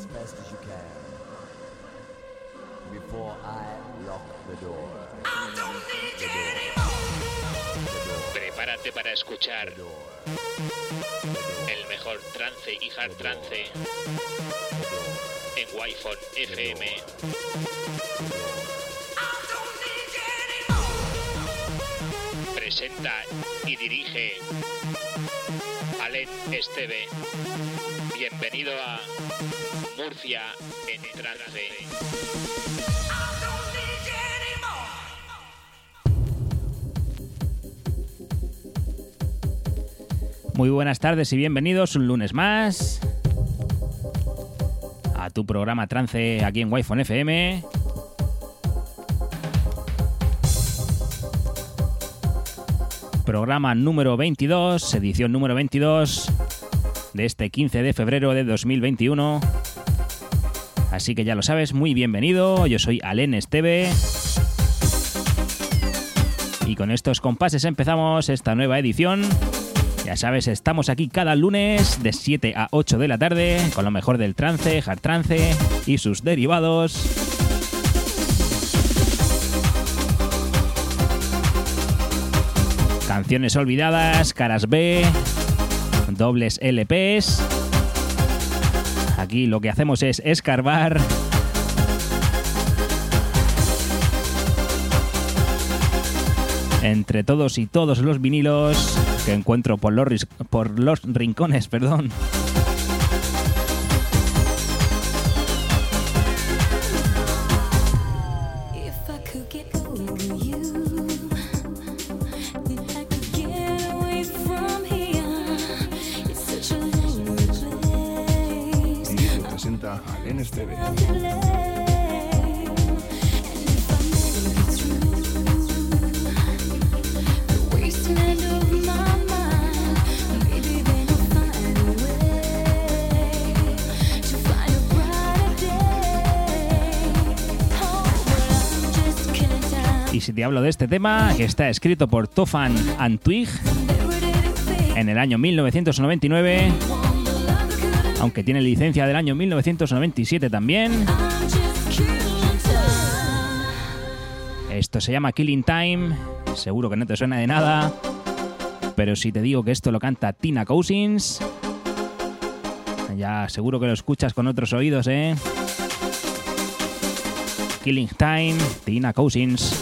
as fast as you can. Before I lock the door. Prepárate para escuchar el mejor trance y hard trance en Wi-Fi FM. Presenta y dirige Alen Esteve. Bienvenido a Murcia en trance. Muy buenas tardes y bienvenidos un lunes más a tu programa trance aquí en Wi-Fi FM. Programa número 22, edición número 22 de este 15 de febrero de 2021. Así que ya lo sabes, muy bienvenido. Yo soy Alen Esteve. Y con estos compases empezamos esta nueva edición. Ya sabes, estamos aquí cada lunes de 7 a 8 de la tarde con lo mejor del trance, hard trance y sus derivados. Canciones olvidadas, caras B, dobles LPs. Aquí lo que hacemos es escarbar entre todos y todos los vinilos que encuentro por los, por los rincones, perdón. Hablo de este tema, que está escrito por Tofan Antwig en el año 1999, aunque tiene licencia del año 1997 también. Esto se llama Killing Time, seguro que no te suena de nada, pero si te digo que esto lo canta Tina Cousins, ya seguro que lo escuchas con otros oídos, ¿eh? Killing Time, Tina Cousins.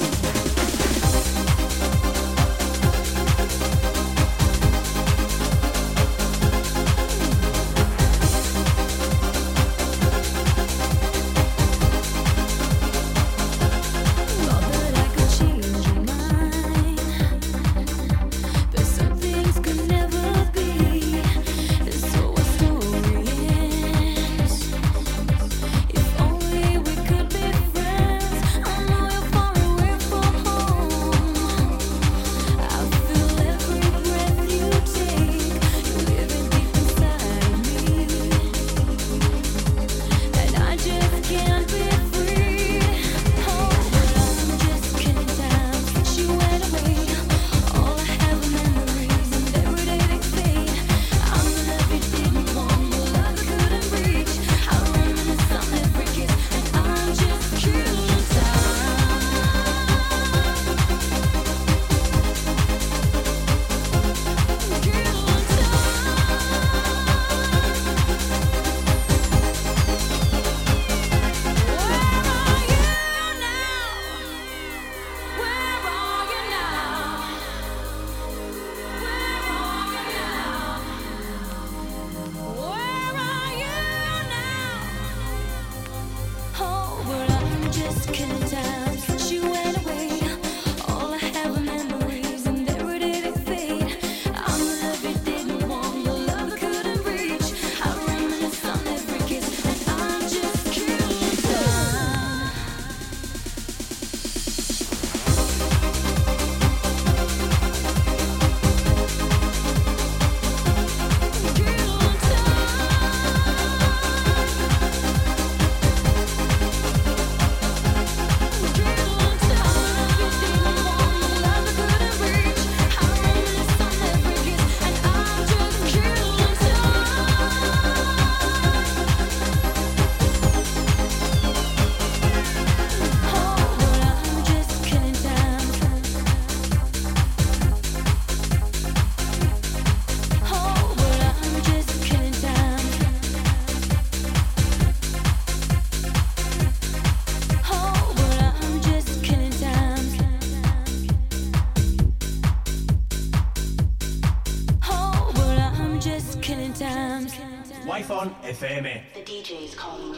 Wi-Fi FM. The DJ's calling.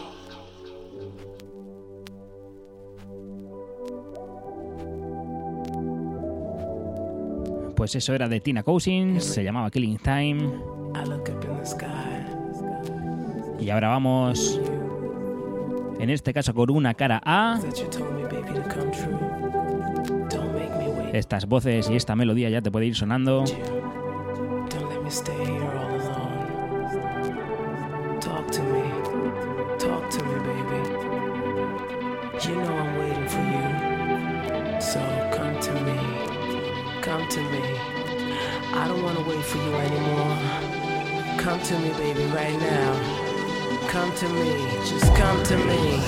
Pues eso era de Tina Cousins, se llamaba Killing Time. I look up in the sky. Y ahora vamos, en este caso con una cara A. That you told me, baby, to come true. Don't make me wait. Estas voces y esta melodía ya te puede ir sonando. For you anymore. Come to me, baby, right now. Come to me. Just come to me.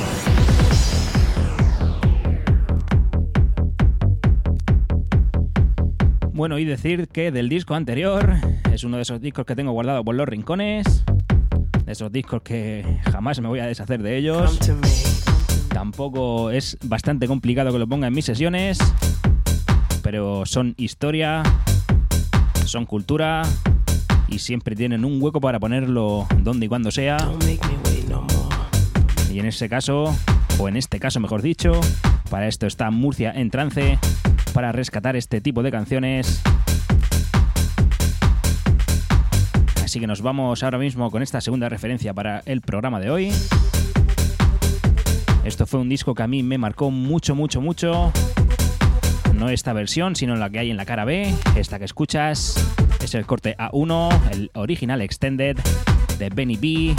Bueno, y decir que del disco anterior es uno de esos discos que tengo guardado por los rincones. De esos discos que jamás me voy a deshacer de ellos. Tampoco es bastante complicado que lo ponga en mis sesiones. Pero son historia, son cultura y siempre tienen un hueco para ponerlo donde y cuando sea. Y en ese caso, o en este caso mejor dicho, para esto está Murcia en trance, para rescatar este tipo de canciones. Así que nos vamos ahora mismo con esta segunda referencia para el programa de hoy. Esto fue un disco que a mí me marcó mucho, mucho, mucho. No esta versión, sino la que hay en la cara B. Esta que escuchas es el corte A1, el original extended de Benny B.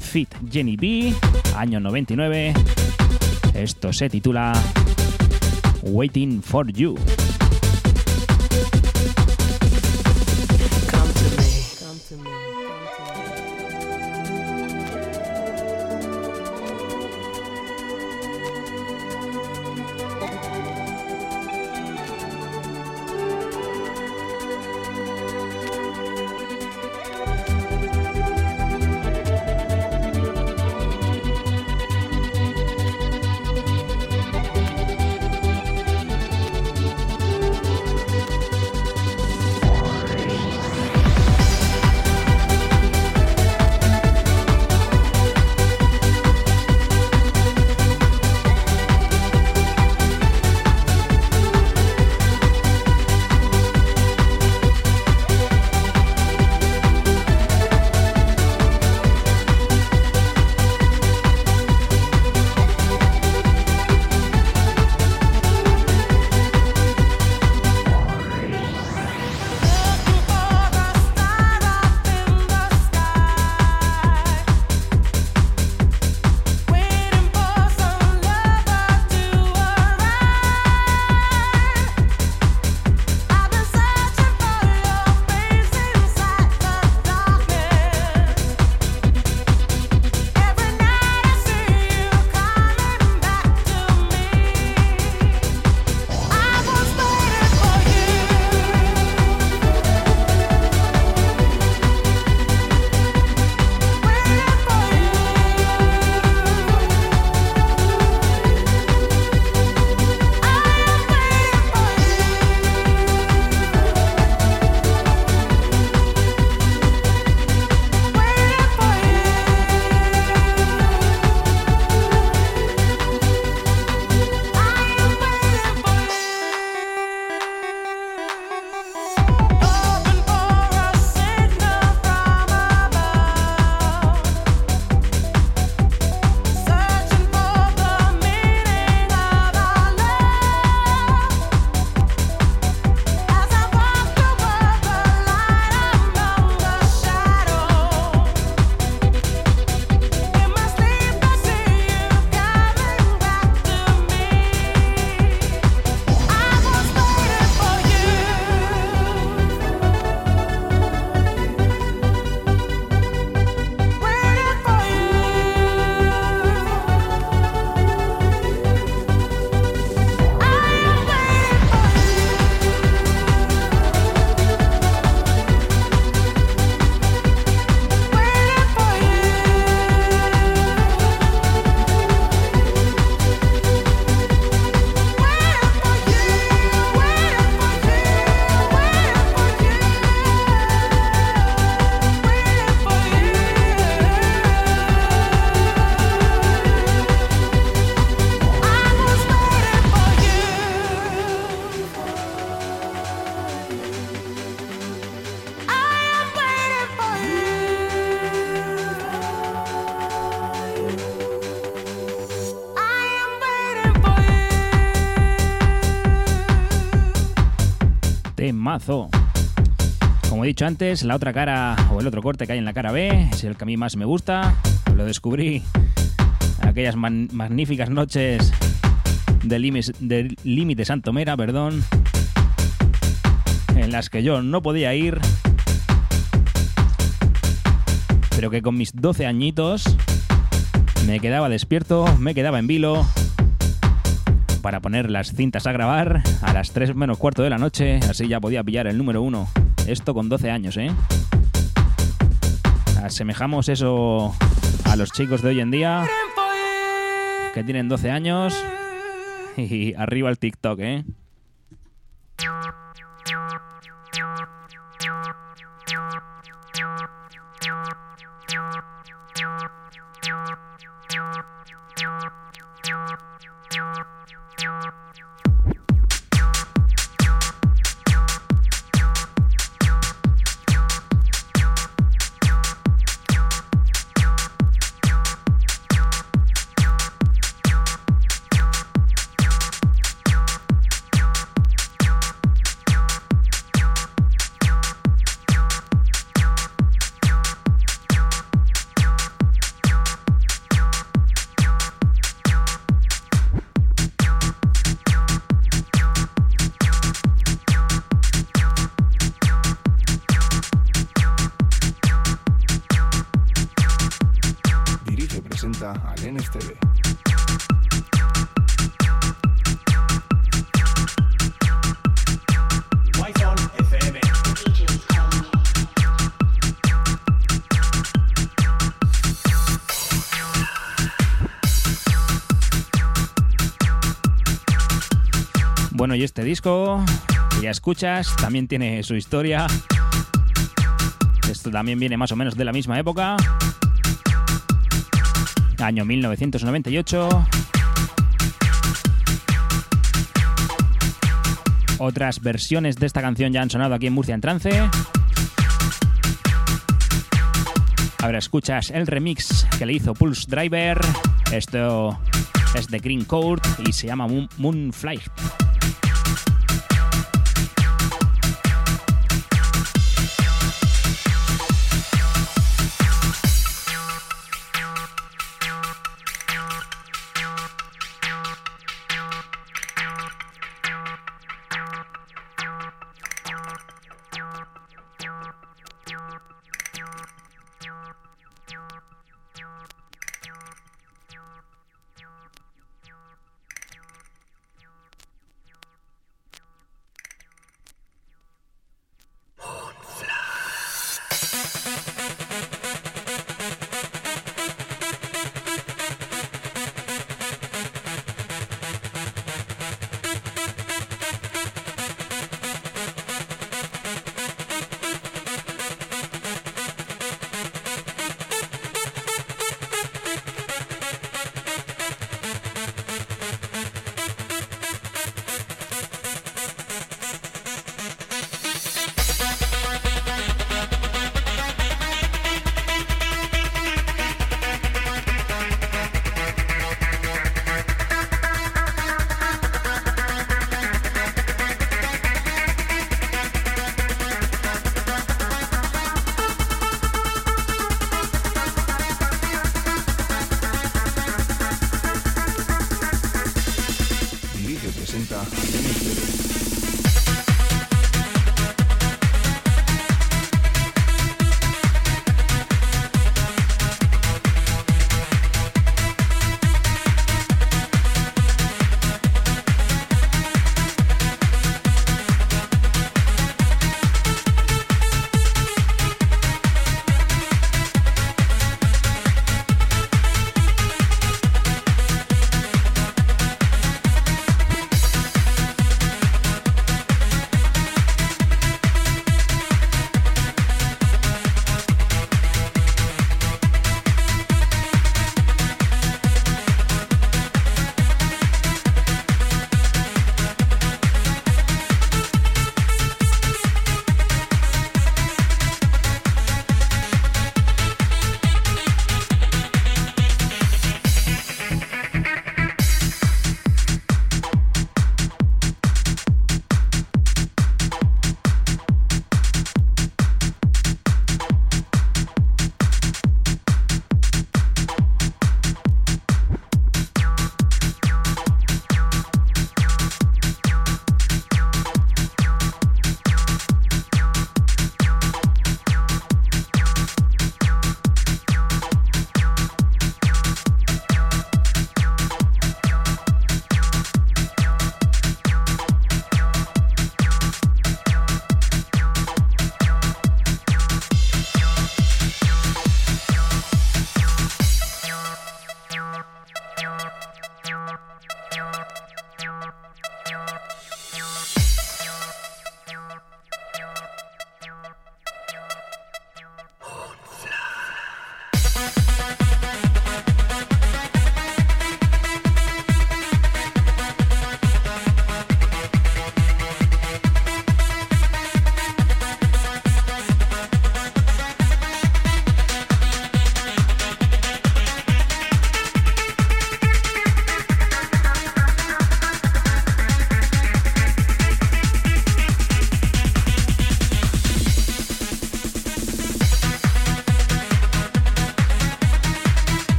Fit Jenny B, año 99. Esto se titula Waiting for You. Como he dicho antes, la otra cara o el otro corte que hay en la cara B es el que a mí más me gusta. Lo descubrí aquellas man- magníficas noches de Límite Santomera, perdón, en las que yo no podía ir, pero que con mis 12 añitos me quedaba despierto, me quedaba en vilo para poner las cintas a grabar a las 3 menos cuarto de la noche, así ya podía pillar el número 1. Esto con 12 años, ¿eh? Asemejamos eso a los chicos de hoy en día que tienen 12 años y arriba el TikTok, ¿eh? Bueno, y este disco, ya escuchas, también tiene su historia. Esto también viene más o menos de la misma época. Año 1998. Otras versiones de esta canción ya han sonado aquí en Murcia en Trance. Ahora escuchas el remix que le hizo Pulse Driver. Esto es de Green Court y se llama Moon,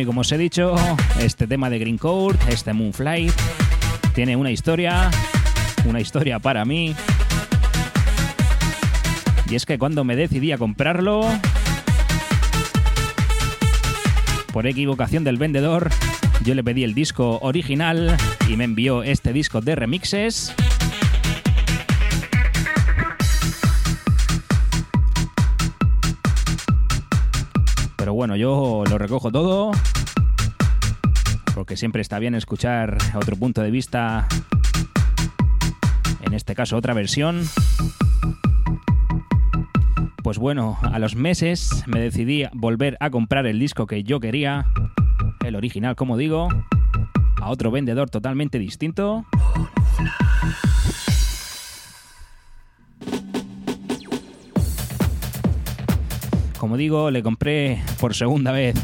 y como os he dicho, este tema de Green Court, este Moonflight, tiene una historia, una historia para mí. Y es que cuando me decidí a comprarlo, por equivocación del vendedor, yo le pedí el disco original y me envió este disco de remixes. Pero bueno, yo lo recojo todo. Siempre está bien escuchar otro punto de vista. En este caso, otra versión. Pues bueno, a los meses me decidí volver a comprar el disco que yo quería. El original, como digo. A otro vendedor totalmente distinto. Como digo, le compré por segunda vez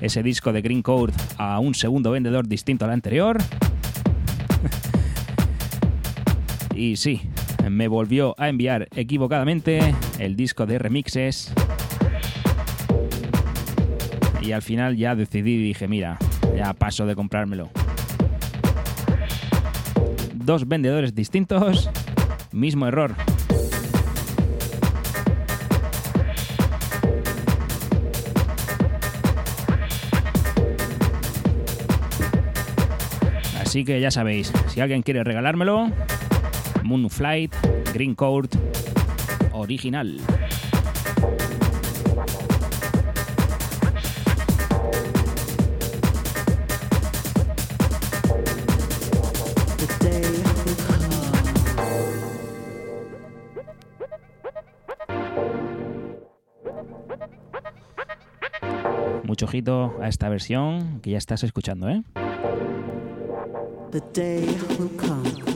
ese disco de Green Code a un segundo vendedor distinto al anterior. y sí, me volvió a enviar equivocadamente el disco de remixes. Y al final ya decidí y dije, mira, ya paso de comprármelo. Dos vendedores distintos, mismo error. Así que ya sabéis, si alguien quiere regalármelo, Moonflight Green Court original. Mucho ojito a esta versión que ya estás escuchando, ¿eh? The day will come.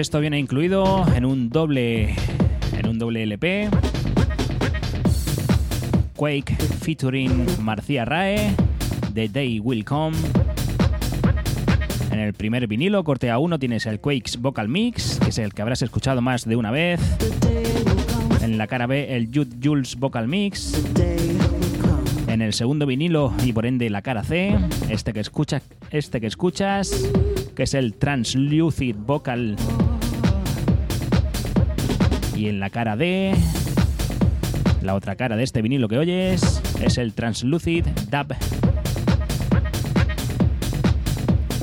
esto viene incluido en un doble en un doble LP. Quake featuring Marcia Rae, The Day Will Come. En el primer vinilo, corte A1, tienes el Quakes Vocal Mix, que es el que habrás escuchado más de una vez. En la cara B, el Jude Jules Vocal Mix. En el segundo vinilo y por ende la cara C, este que, escucha, este que escuchas, que es el Translucid Vocal. Y en la cara D, la otra cara de este vinilo que oyes, es el Translucid Dub.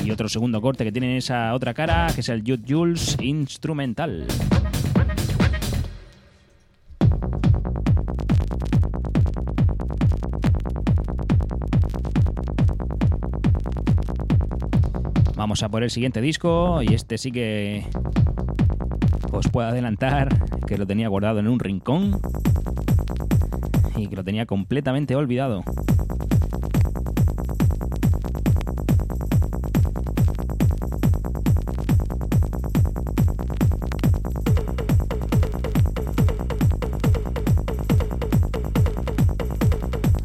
Y otro segundo corte que tiene esa otra cara, que es el Jules Instrumental. Vamos a por el siguiente disco y este sí que os puedo adelantar que lo tenía guardado en un rincón y que lo tenía completamente olvidado.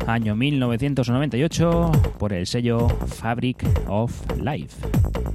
Año 1998 por el sello Fabric of Life.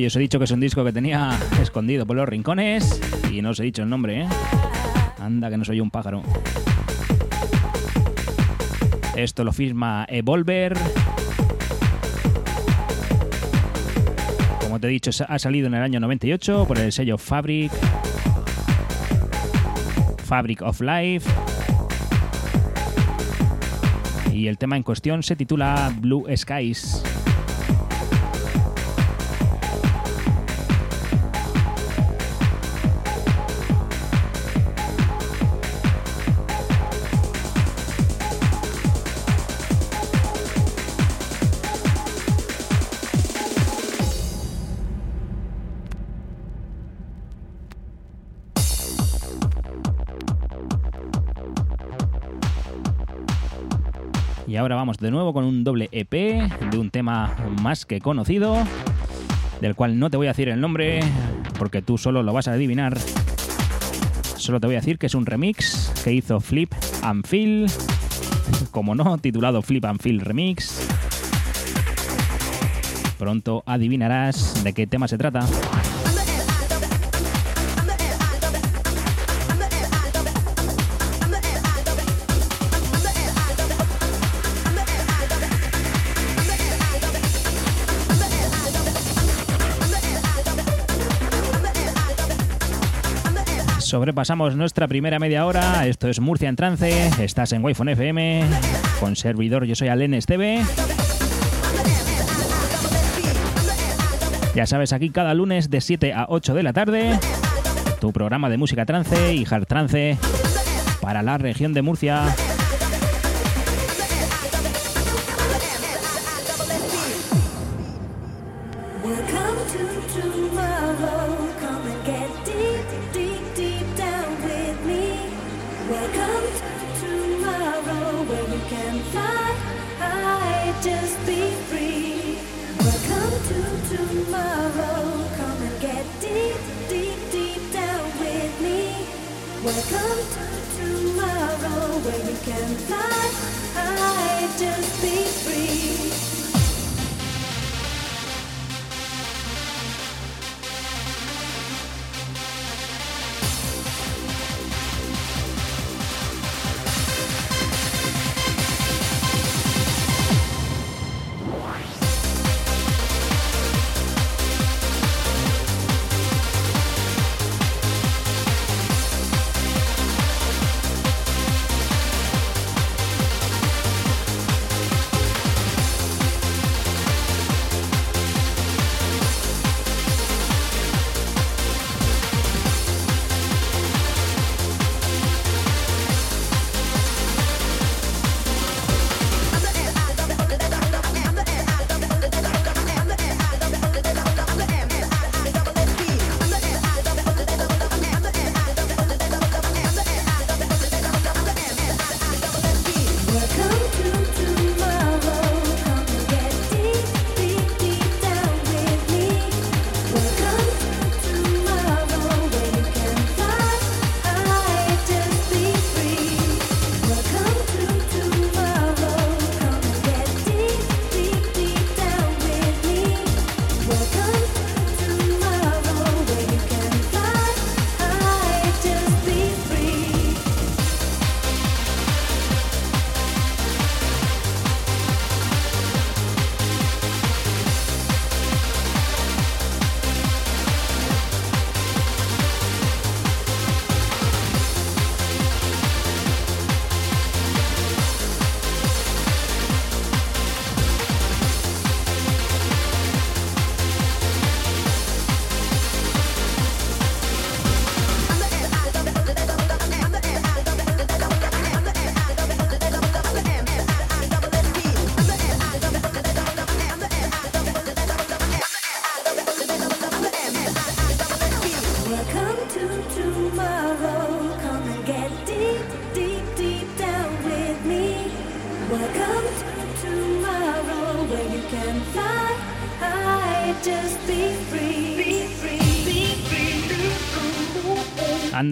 Y os he dicho que es un disco que tenía escondido por los rincones y no os he dicho el nombre, ¿eh? Anda, que no soy un pájaro. Esto lo firma Evolver. Como te he dicho, ha salido en el año 98 por el sello Fabric. Fabric of Life. Y el tema en cuestión se titula Blue Skies. Ahora vamos de nuevo con un doble EP de un tema más que conocido, del cual no te voy a decir el nombre porque tú solo lo vas a adivinar. Solo te voy a decir que es un remix que hizo Flip and Phil, como no, titulado Flip and Phil Remix. Pronto adivinarás de qué tema se trata. Sobrepasamos nuestra primera media hora. Esto es Murcia en trance. Estás en Wi-Fi FM. Con servidor, yo soy Alen Esteve. Ya sabes, aquí cada lunes de 7 a 8 de la tarde. Tu programa de música trance y hard trance para la región de Murcia.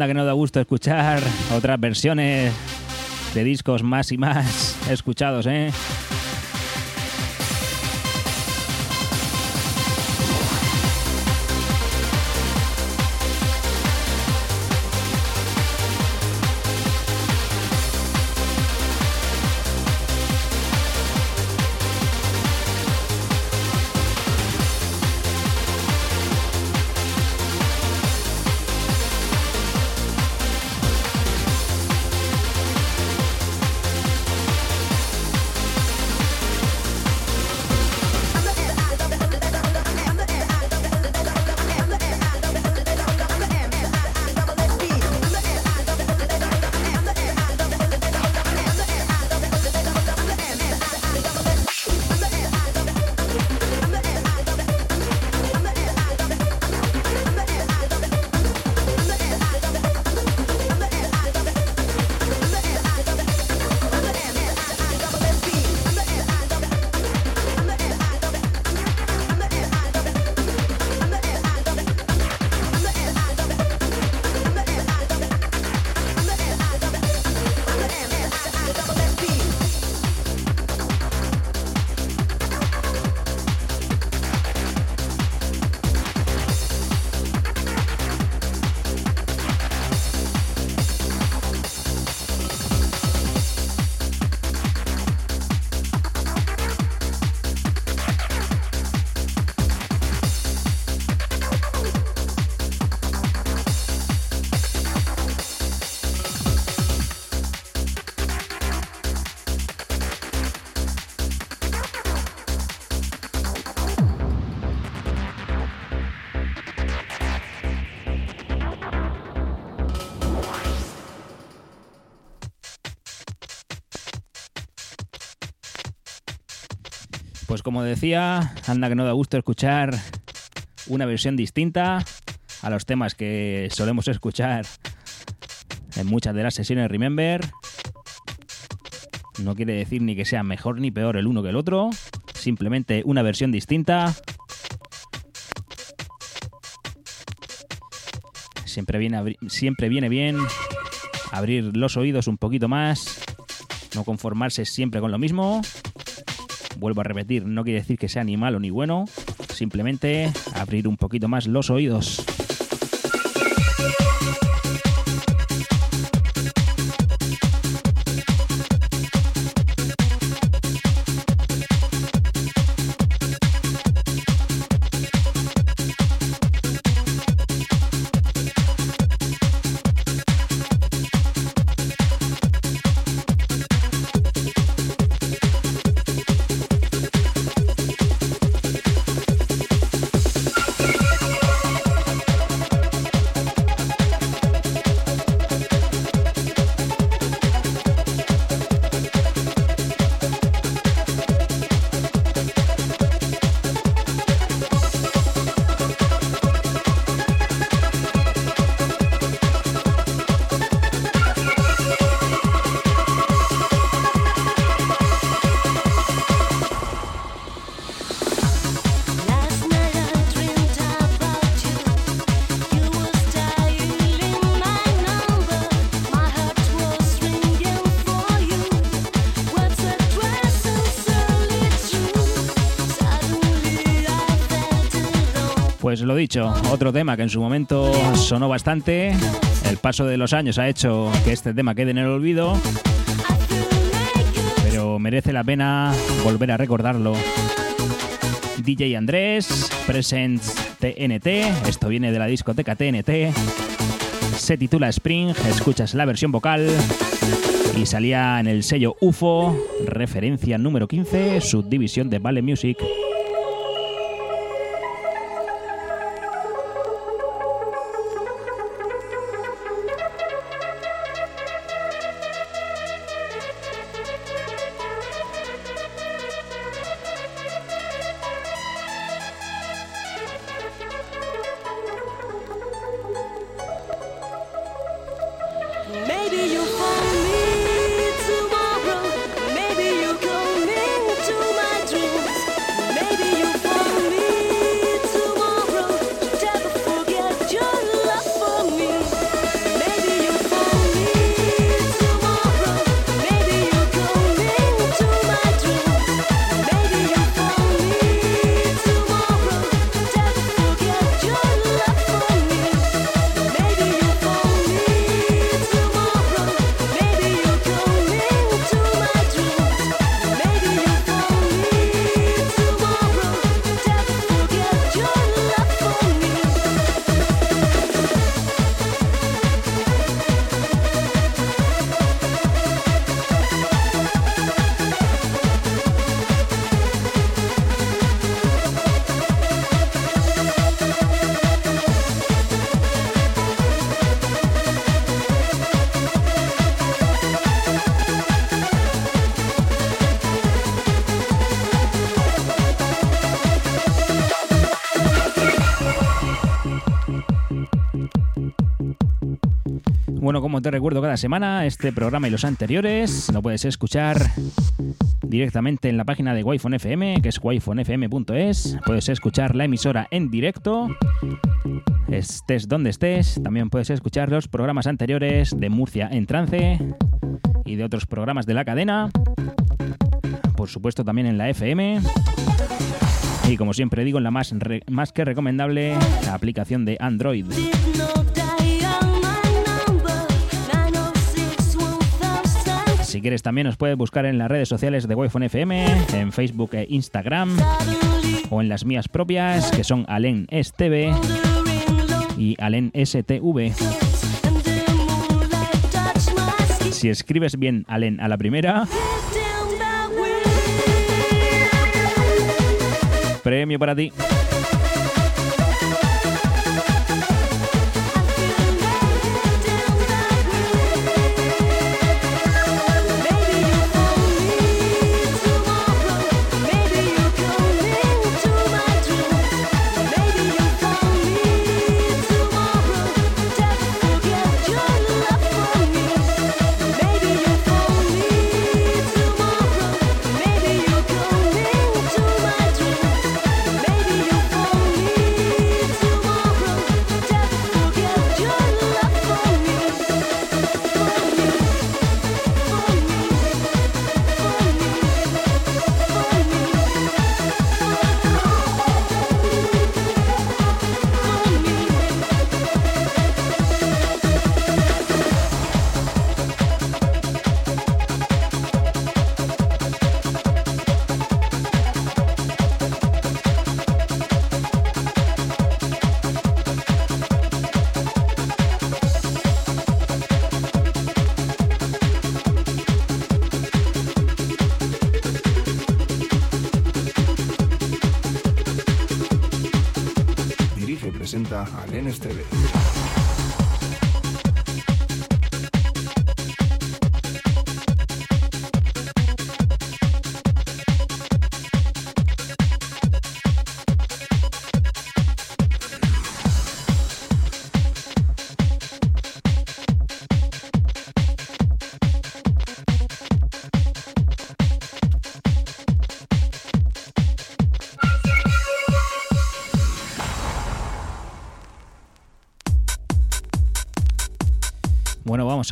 Que no da gusto escuchar otras versiones de discos más y más escuchados, ¿eh? Como decía, anda que no da gusto escuchar una versión distinta a los temas que solemos escuchar en muchas de las sesiones Remember. No quiere decir ni que sea mejor ni peor el uno que el otro, simplemente una versión distinta. Siempre viene, siempre viene bien abrir los oídos un poquito más, no conformarse siempre con lo mismo. Vuelvo a repetir, no quiere decir que sea ni malo ni bueno, simplemente abrir un poquito más los oídos. Dicho, otro tema que en su momento sonó bastante. El paso de los años ha hecho que este tema quede en el olvido, pero merece la pena volver a recordarlo. DJ Andrés, Presents TNT, esto viene de la discoteca TNT, se titula Spring, escuchas la versión vocal y salía en el sello UFO, referencia número 15, subdivisión de Vale Music. Como te recuerdo cada semana, este programa y los anteriores lo puedes escuchar directamente en la página de wi FM, que es wifonfm.es. Puedes escuchar la emisora en directo, estés donde estés. También puedes escuchar los programas anteriores de Murcia en trance y de otros programas de la cadena. Por supuesto, también en la FM. Y como siempre digo, en la más que recomendable, la aplicación de Android. Si quieres también nos puedes buscar en las redes sociales de wi FM, en Facebook e Instagram, o en las mías propias, que son Alen STV y Alen STV. Si escribes bien Alen a la primera, premio para ti.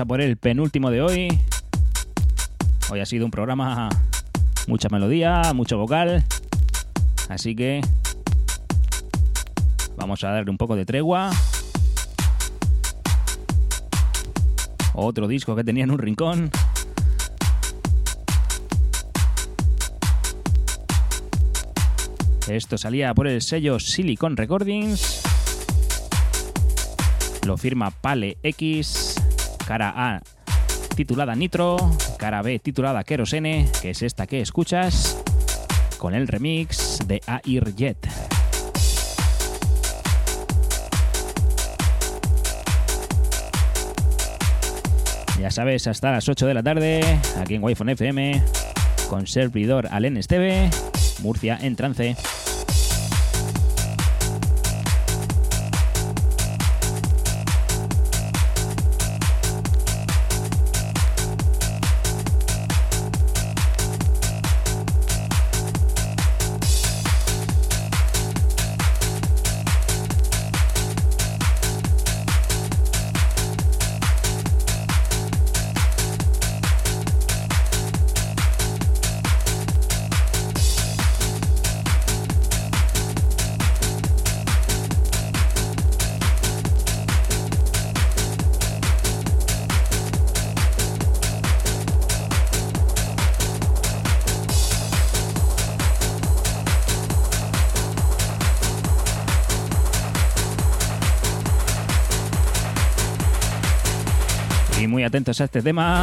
A por el penúltimo de hoy. Hoy ha sido un programa mucha melodía, mucho vocal. Así que vamos a darle un poco de tregua. Otro disco que tenía en un rincón. Esto salía por el sello Silicon Recordings. Lo firma Pale X. Cara A titulada Nitro. Cara B titulada Kerosene, que es esta que escuchas. Con el remix de Air Jet. Ya sabes, hasta las 8 de la tarde, aquí en Wi-Fi FM, con servidor Alen Esteve, Murcia en trance. Atentos a este tema.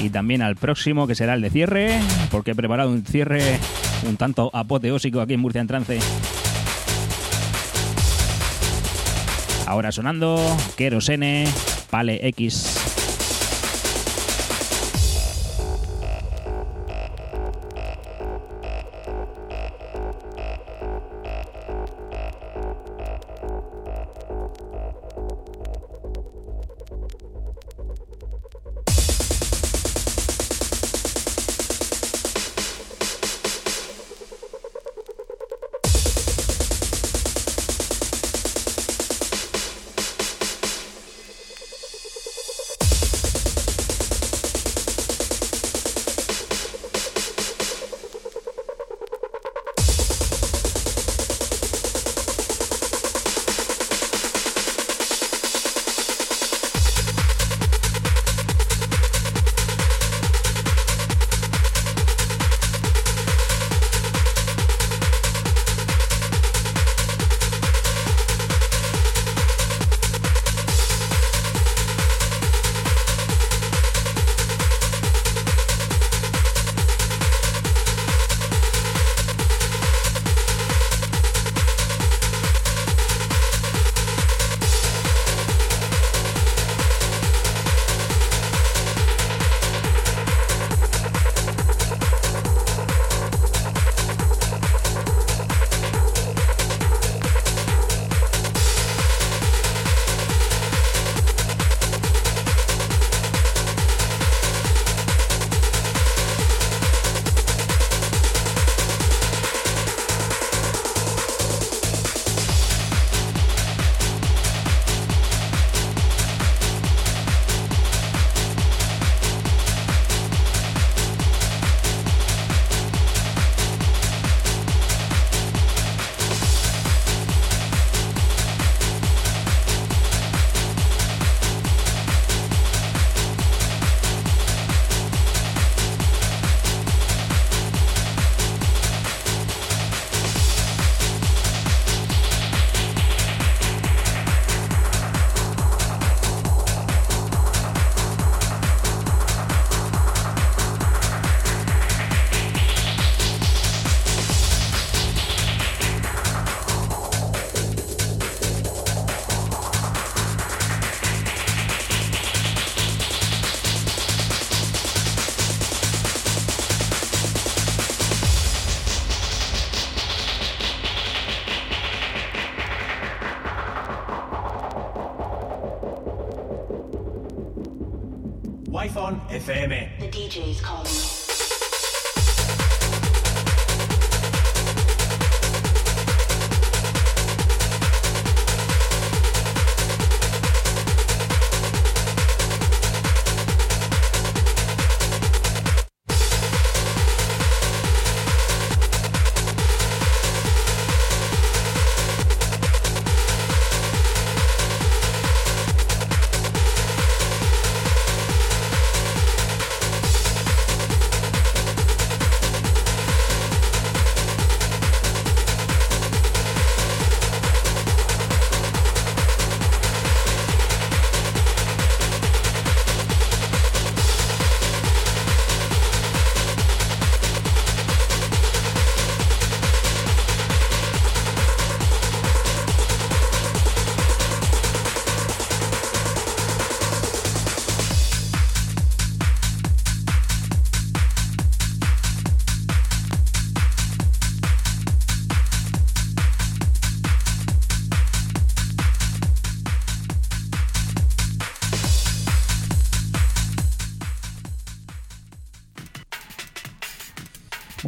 Y también al próximo, que será el de cierre, porque he preparado un cierre un tanto apoteósico aquí en Murcia en trance. Ahora sonando, Kerosene, Pale X.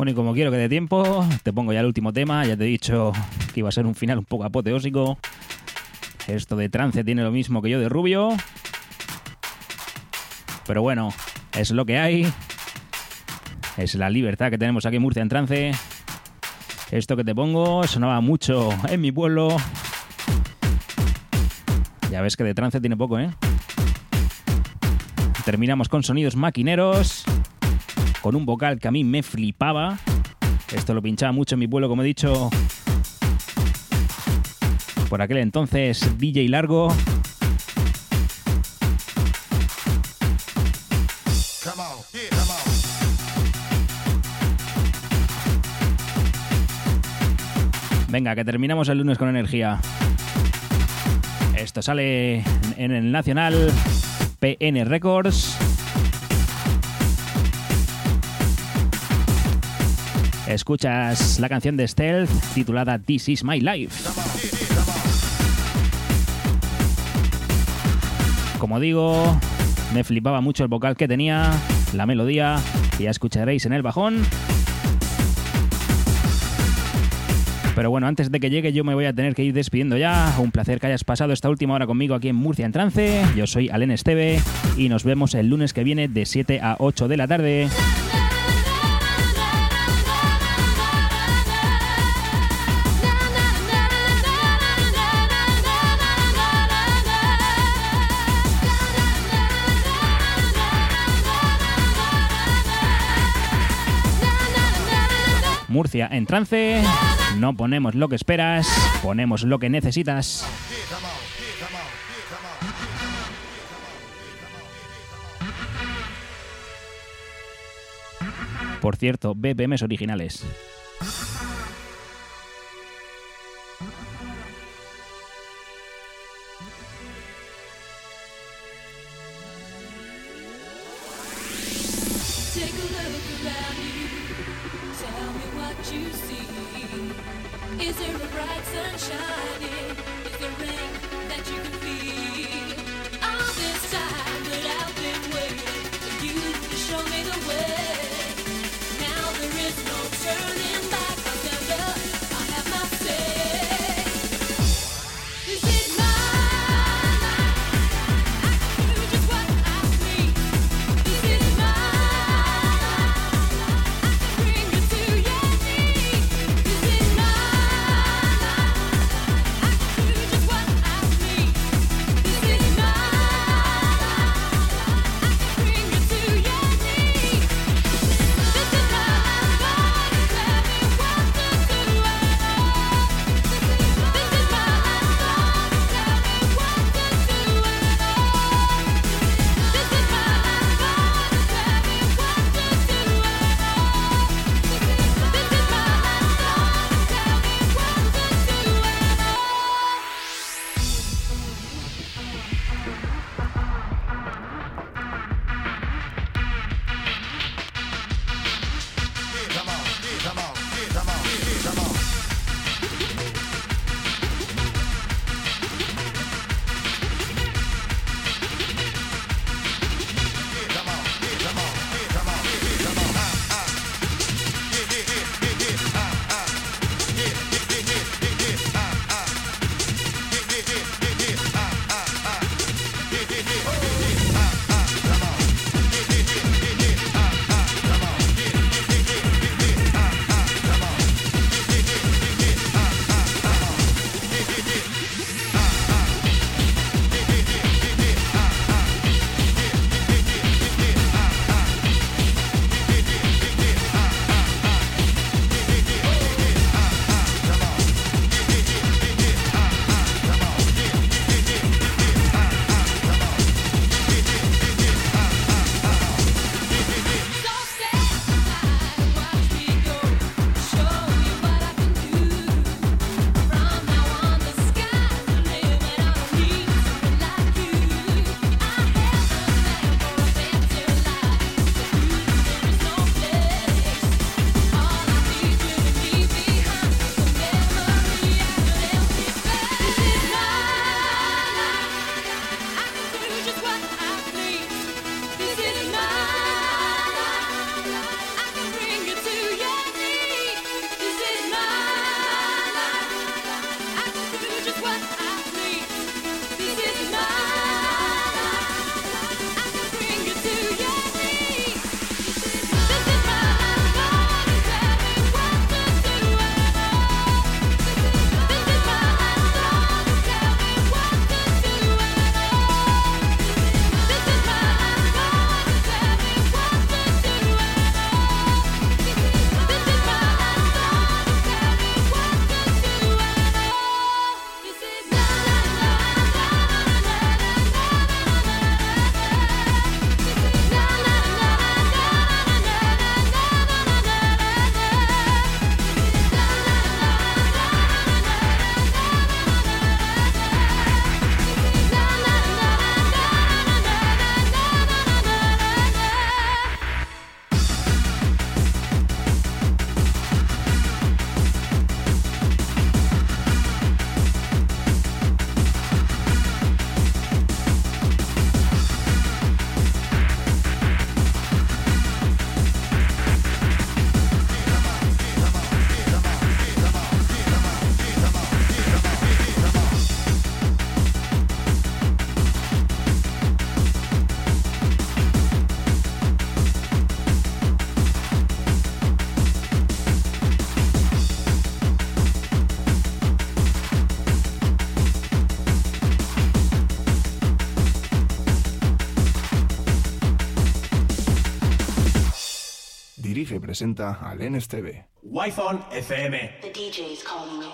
Y como quiero que dé tiempo, te pongo ya el último tema. Ya te he dicho que iba a ser un final un poco apoteósico. Esto de trance tiene lo mismo que yo de rubio. Pero bueno, es lo que hay. Es la libertad que tenemos aquí en Murcia en trance. Esto que te pongo sonaba mucho en mi pueblo. Ya ves que de trance tiene poco, ¿eh? Terminamos con sonidos maquineros con un vocal que a mí me flipaba. Esto lo pinchaba mucho en mi pueblo, como he dicho. Por aquel entonces, DJ Largo. Venga, que terminamos el lunes con energía. Esto sale en el Nacional PN Records. Escuchas la canción de Stealth titulada This Is My Life. Como digo, me flipaba mucho el vocal que tenía, la melodía, ya escucharéis en el bajón. Pero bueno, antes de que llegue yo me voy a tener que ir despidiendo ya. Un placer que hayas pasado esta última hora conmigo aquí en Murcia en Trance. Yo soy Alen Esteve y nos vemos el lunes que viene de 7 a 8 de la tarde. Murcia en trance. No ponemos lo que esperas, ponemos lo que necesitas. Por cierto, BPMs originales. Presenta al NSTV. Wi-Fi FM. The DJ's calling me.